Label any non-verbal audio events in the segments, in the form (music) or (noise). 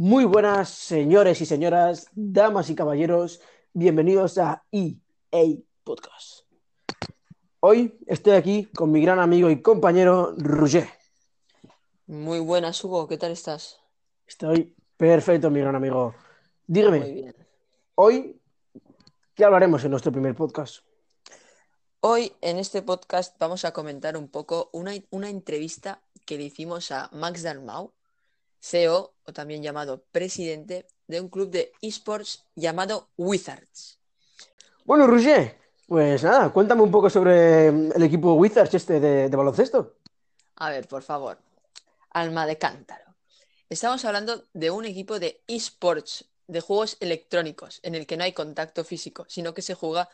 Muy buenas, señores y señoras, damas y caballeros, bienvenidos a EA Podcast. Hoy estoy aquí con mi gran amigo y compañero Roger. Muy buenas, Hugo, ¿qué tal estás? Estoy perfecto, mi gran amigo. Dígame, Muy bien. hoy, ¿qué hablaremos en nuestro primer podcast? Hoy en este podcast vamos a comentar un poco una, una entrevista que le hicimos a Max Dalmau, CEO o también llamado presidente de un club de esports llamado Wizards. Bueno, Roger, pues nada, cuéntame un poco sobre el equipo Wizards este de, de baloncesto. A ver, por favor, alma de cántaro. Estamos hablando de un equipo de esports, de juegos electrónicos, en el que no hay contacto físico, sino que se juega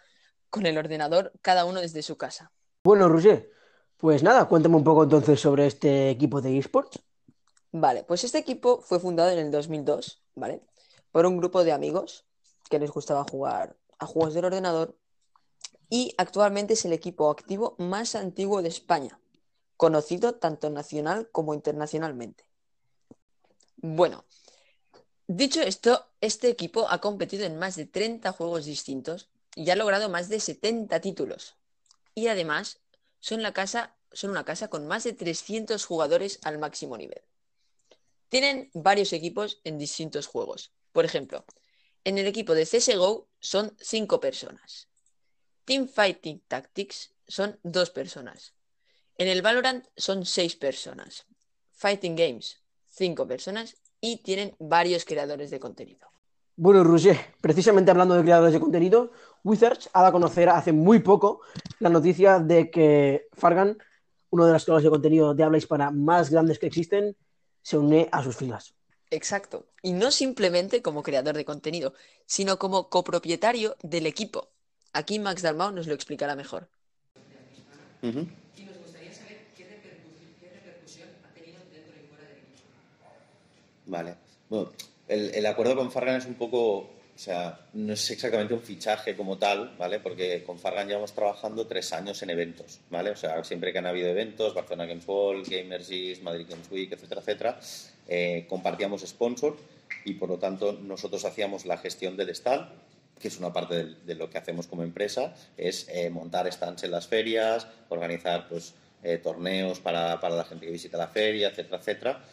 con el ordenador cada uno desde su casa. Bueno, Roger, pues nada, cuéntame un poco entonces sobre este equipo de esports. Vale, pues este equipo fue fundado en el 2002, ¿vale? Por un grupo de amigos que les gustaba jugar a juegos del ordenador y actualmente es el equipo activo más antiguo de España, conocido tanto nacional como internacionalmente. Bueno, dicho esto, este equipo ha competido en más de 30 juegos distintos y ha logrado más de 70 títulos. Y además son, la casa, son una casa con más de 300 jugadores al máximo nivel. Tienen varios equipos en distintos juegos. Por ejemplo, en el equipo de CSGO son 5 personas. Team Fighting Tactics son 2 personas. En el Valorant son 6 personas. Fighting Games, 5 personas. Y tienen varios creadores de contenido. Bueno, Roger, precisamente hablando de creadores de contenido, Wizards ha dado a conocer hace muy poco la noticia de que Fargan, uno de los creadores de contenido de habla hispana más grandes que existen, se une a sus filas. Exacto. Y no simplemente como creador de contenido, sino como copropietario del equipo. Aquí Max Dalmau nos lo explicará mejor. Y nos gustaría saber qué, repercusión ha tenido dentro y fuera del equipo. Vale. Bueno, el, el acuerdo con Fargan es un poco, o sea, no es exactamente un fichaje como tal, ¿vale? Porque con Fargan llevamos trabajando tres años en eventos, ¿vale? O sea, siempre que han habido eventos, Barcelona Games World, Gamers East, Madrid Games Week, etcétera, etcétera, eh, compartíamos sponsor y por lo tanto nosotros hacíamos la gestión del stand, que es una parte de, lo que hacemos como empresa, es eh, montar stands en las ferias, organizar pues eh, torneos para, para la gente que visita la feria, etcétera, etcétera,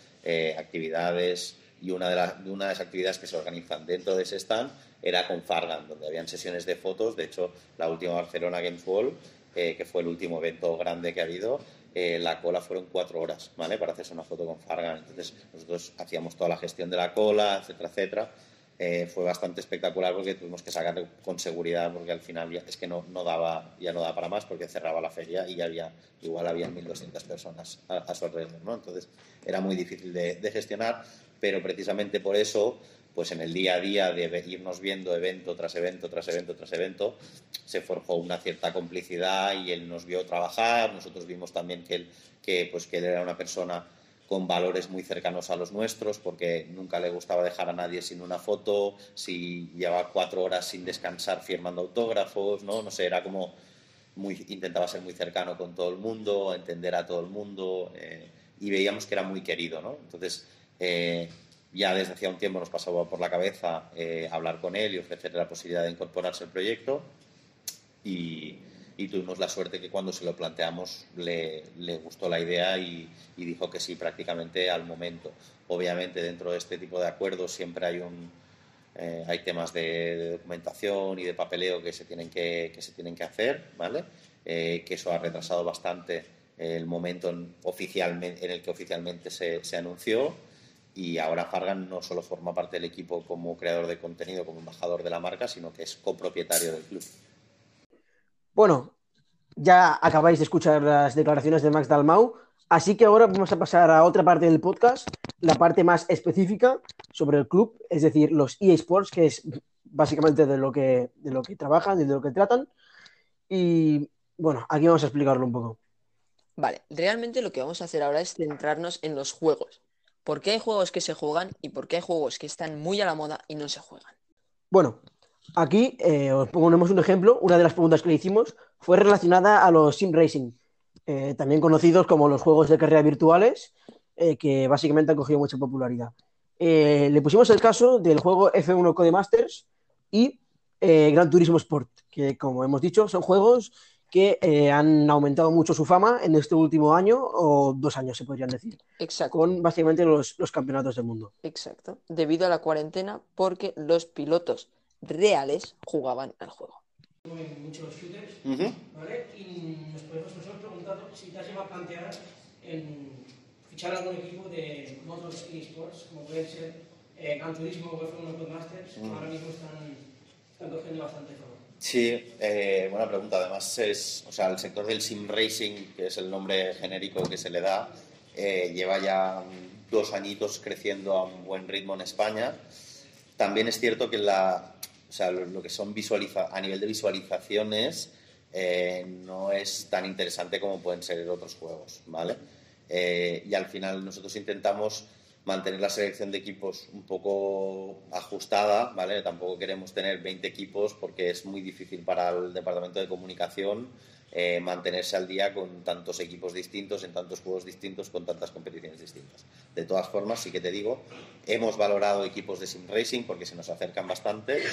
actividades y una de, las, una de las actividades que se organizan dentro de ese stand era con Fargan, donde habían sesiones de fotos. De hecho, la última Barcelona Games World, eh, que fue el último evento grande que ha habido, eh, la cola fueron cuatro horas, ¿vale? Para hacerse una foto con Fargan. Entonces, nosotros hacíamos toda la gestión de la cola, etcétera, etcétera. Eh, fue bastante espectacular porque tuvimos que sacar con seguridad porque al final ya, es que no, no, daba, ya no daba para más porque cerraba la feria y ya había, igual había 1.200 personas a, a, su alrededor, ¿no? Entonces era muy difícil de, de, gestionar, pero precisamente por eso, pues en el día a día de irnos viendo evento tras evento, tras evento, tras evento, se forjó una cierta complicidad y él nos vio trabajar, nosotros vimos también que él, que, pues, que él era una persona con valores muy cercanos a los nuestros, porque nunca le gustaba dejar a nadie sin una foto, si llevaba cuatro horas sin descansar firmando autógrafos, ¿no? No sé, era como muy, intentaba ser muy cercano con todo el mundo, entender a todo el mundo, eh, y veíamos que era muy querido, ¿no? Entonces, eh, ya desde hacía un tiempo nos pasaba por la cabeza eh, hablar con él y ofrecerle la posibilidad de incorporarse al proyecto, y, y tuvimos la suerte que cuando se lo planteamos le, le gustó la idea y, y, dijo que sí prácticamente al momento. Obviamente dentro de este tipo de acuerdos siempre hay un eh, hay temas de, de, documentación y de papeleo que se tienen que, que se tienen que hacer, ¿vale? Eh, que eso ha retrasado bastante el momento en, oficialmente, en el que oficialmente se, se anunció y ahora Fargan no solo forma parte del equipo como creador de contenido, como embajador de la marca, sino que es copropietario del club. Bueno, ya acabáis de escuchar las declaraciones de Max Dalmau, así que ahora vamos a pasar a otra parte del podcast, la parte más específica sobre el club, es decir, los EA Sports, que es básicamente de lo que, de lo que trabajan, de lo que tratan. Y bueno, aquí vamos a explicarlo un poco. Vale, realmente lo que vamos a hacer ahora es centrarnos en los juegos. ¿Por qué hay juegos que se juegan y por qué hay juegos que están muy a la moda y no se juegan? Bueno, Aquí eh, os ponemos un ejemplo. Una de las preguntas que le hicimos fue relacionada a los sim racing, eh, también conocidos como los juegos de carrera virtuales, eh, que básicamente han cogido mucha popularidad. le pusimos el caso del juego F1 Codemasters y Gran Turismo Sport, que como hemos dicho son juegos que eh, han aumentado mucho su fama en este último año o dos años, se podrían decir, Exacto. con básicamente los, los campeonatos del mundo. Exacto. Debido a la cuarentena, porque los pilotos reales jugaban al juego. muchos shooters, Ujú. ¿vale? Y nos podemos nosotros preguntar si te has llegado a plantear en fichar algún equipo de Motors eSports, como pueden ser eh, Gran Turismo o F1 Codemasters, que ahora mismo están, están cogiendo bastante fama. Sí, eh, buena pregunta. Además, es, o sea, el sector del sim racing, que es el nombre genérico que se le da, eh, lleva ya dos añitos creciendo a un buen ritmo en España. También es cierto que la, o sea, lo que son visualiza a nivel de visualizaciones eh, no es tan interesante como pueden ser otros juegos, ¿vale? Eh, y al final nosotros intentamos mantener la selección de equipos un poco ajustada, ¿vale? Tampoco queremos tener 20 equipos porque es muy difícil para el departamento de comunicación eh, mantenerse al día con tantos equipos distintos, en tantos juegos distintos, con tantas competiciones distintas. De todas formas, sí que te digo, hemos valorado equipos de sim racing porque se nos acercan bastante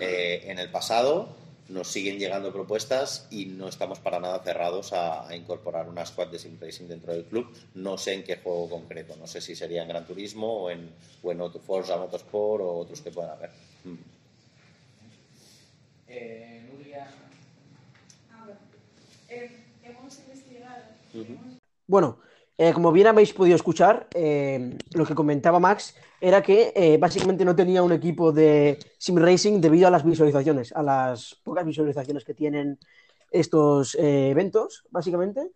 eh, en el pasado nos siguen llegando propuestas y no estamos para nada cerrados a, a incorporar una squad de sim racing dentro del club. No sé en qué juego concreto, no sé si sería en Gran Turismo o en, o en otro Forza Motorsport o otros que puedan haber. Mm. Eh, Nuria, A ver, eh, hemos investigado. Bueno, eh, como bien habéis podido escuchar, eh, lo que comentaba Max era que eh, básicamente no tenía un equipo de sim racing debido a las visualizaciones, a las pocas visualizaciones que tienen estos eventos, básicamente.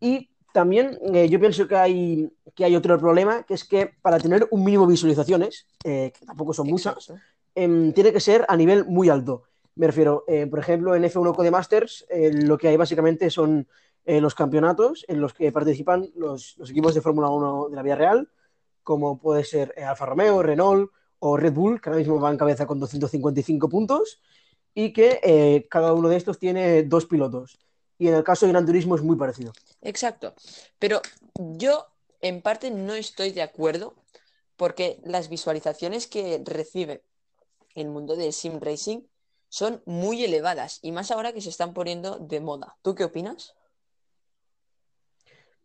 Y también yo pienso que hay, que hay otro problema, que es que para tener un mínimo de visualizaciones, que tampoco son muchas, em, tiene que ser a nivel muy alto. Me refiero, por ejemplo, en F1 Codemasters, eh, lo que hay básicamente son eh, los campeonatos en los que participan los, equipos de Fórmula 1 de la vida real, como puede ser eh, Alfa Romeo, Renault o Red Bull, que ahora mismo va en cabeza con 255 puntos, y que eh, cada uno de estos tiene dos pilotos. Y en el caso de Gran Turismo es muy parecido. Exacto. Pero yo en parte no estoy de acuerdo porque las visualizaciones que recibe el mundo del sim racing son muy elevadas y más ahora que se están poniendo de moda. ¿Tú qué opinas?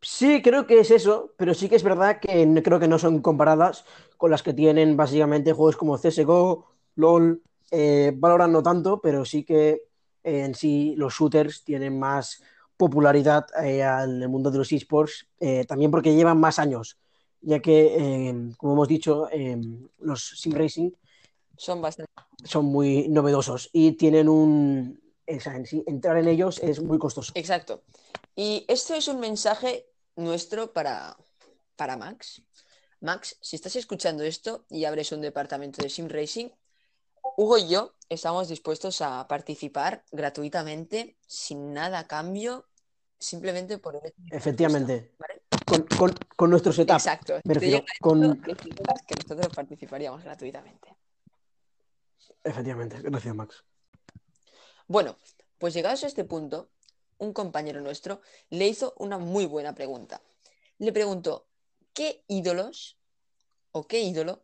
Sí, creo que es eso, pero sí que es verdad que creo que no son comparadas con las que tienen básicamente juegos como CSGO, LOL, eh, Valorant no tanto, pero sí que eh, en sí los shooters tienen más popularidad eh, en el mundo de los esports, eh, también porque llevan más años, ya que, eh, como hemos dicho, eh, los sim racing Son bastante... son muy novedosos y tienen un... o sea, en sí, entrar en ellos es muy costoso. Exacto. Y esto es un mensaje nuestro para, para Max. Max, si estás escuchando esto y abres un departamento de sim racing, Hugo y yo estamos dispuestos a participar gratuitamente, sin nada a cambio, simplemente por Efectivamente. Con, con- con nuestro setup. Exacto. Me refiero, con... que nosotros participaríamos gratuitamente. Efectivamente, gracias Max. Bueno, pues llegados a este punto, un compañero nuestro le hizo una muy buena pregunta. Le preguntó, ¿qué ídolos o qué ídolo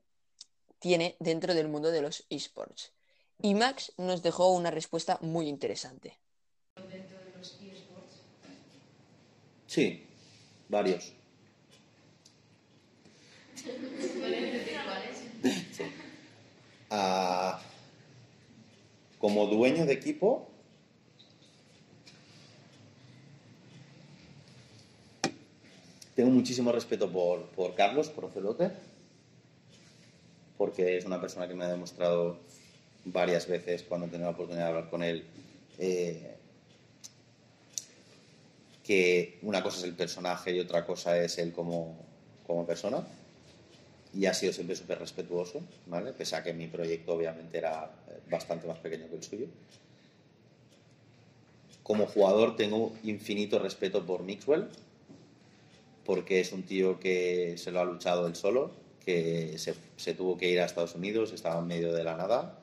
tiene dentro del mundo de los esports? Y Max nos dejó una respuesta muy interesante. Dentro de los eSports. Sí, varios. (laughs) Ah, como dueño de equipo, tengo muchísimo respeto por, por Carlos, por Ocelote, porque es una persona que me ha demostrado varias veces cuando he tenido la oportunidad de hablar con él eh, que una cosa es el personaje y otra cosa es él como, como persona y ha sido siempre súper respetuoso, ¿vale? Pese a que mi proyecto obviamente era eh, bastante más pequeño que el suyo. Como jugador tengo infinito respeto por Mixwell, porque es un tío que se lo ha luchado él solo, que se, se tuvo que ir a Estados Unidos, estaba en medio de la nada,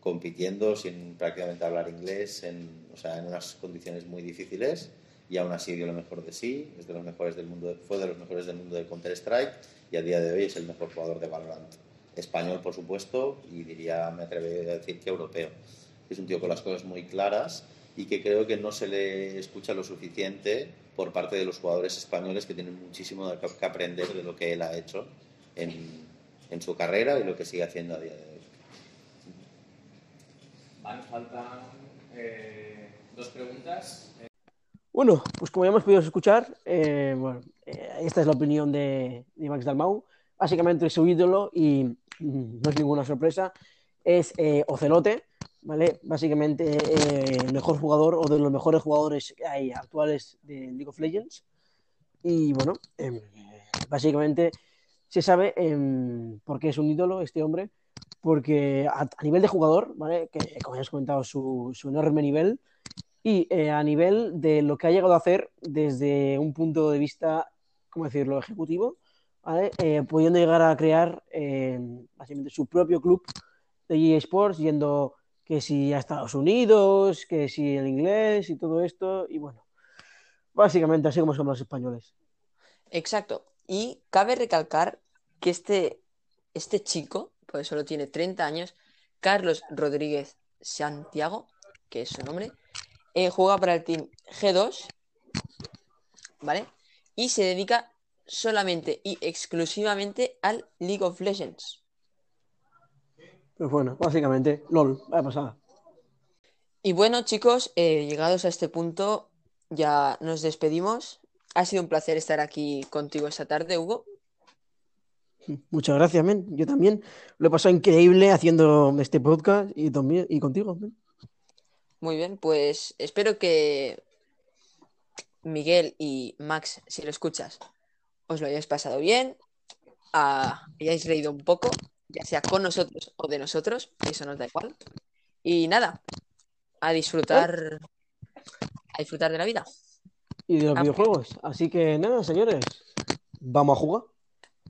compitiendo sin prácticamente hablar inglés, en, o sea, en unas condiciones muy difíciles, y aún así dio lo mejor de sí, es de los mejores del mundo, fue de los mejores del mundo de Counter-Strike y a día de hoy es el mejor jugador de Valorant. Español, por supuesto, y diría, me atrevería a decir que europeo. Es un tío con las cosas muy claras y que creo que no se le escucha lo suficiente por parte de los jugadores españoles que tienen muchísimo que aprender de lo que él ha hecho en, en su carrera y lo que sigue haciendo a día de hoy. Vale, faltan eh, dos preguntas. Bueno, pues como ya hemos podido escuchar, eh, bueno, eh, esta es la opinión de, de Max Dalmau. Básicamente su ídolo, y mm, no es ninguna sorpresa, es eh, Ocelote, ¿vale? Básicamente eh, el mejor jugador o de los mejores jugadores que hay actuales de League of Legends. Y bueno, em, básicamente se sabe em, por qué es un ídolo este hombre, porque a, nivel de jugador, ¿vale? Que como ya has comentado, su, su enorme nivel, y eh, a nivel de lo que ha llegado a hacer desde un punto de vista, ¿cómo decirlo?, ejecutivo, ¿vale? Eh, pudiendo llegar a crear eh, básicamente su propio club de EA Sports, yendo que si a Estados Unidos, que si el inglés y todo esto, y bueno, básicamente así como somos los españoles. Exacto. Y cabe recalcar que este, este chico, pues solo tiene 30 años, Carlos Rodríguez Santiago, que es su nombre, eh, juega para el team G2, ¿vale? Y se dedica solamente y exclusivamente al League of Legends. Pues bueno, básicamente, LOL, vaya pasada. Y bueno, chicos, eh, llegados a este punto, ya nos despedimos. Ha sido un placer estar aquí contigo esta tarde, Hugo. Muchas gracias, men. Yo también lo he pasado increíble haciendo este podcast y, también, y contigo. Muy bien, pues espero que Miguel y Max, si lo escuchas, os lo hayáis pasado bien, ah, hayáis reído un poco, ya sea con nosotros o de nosotros, eso nos da igual. Y nada, a disfrutar, a disfrutar de la vida. Y de los Ah. videojuegos. Así que nada, señores, vamos a jugar.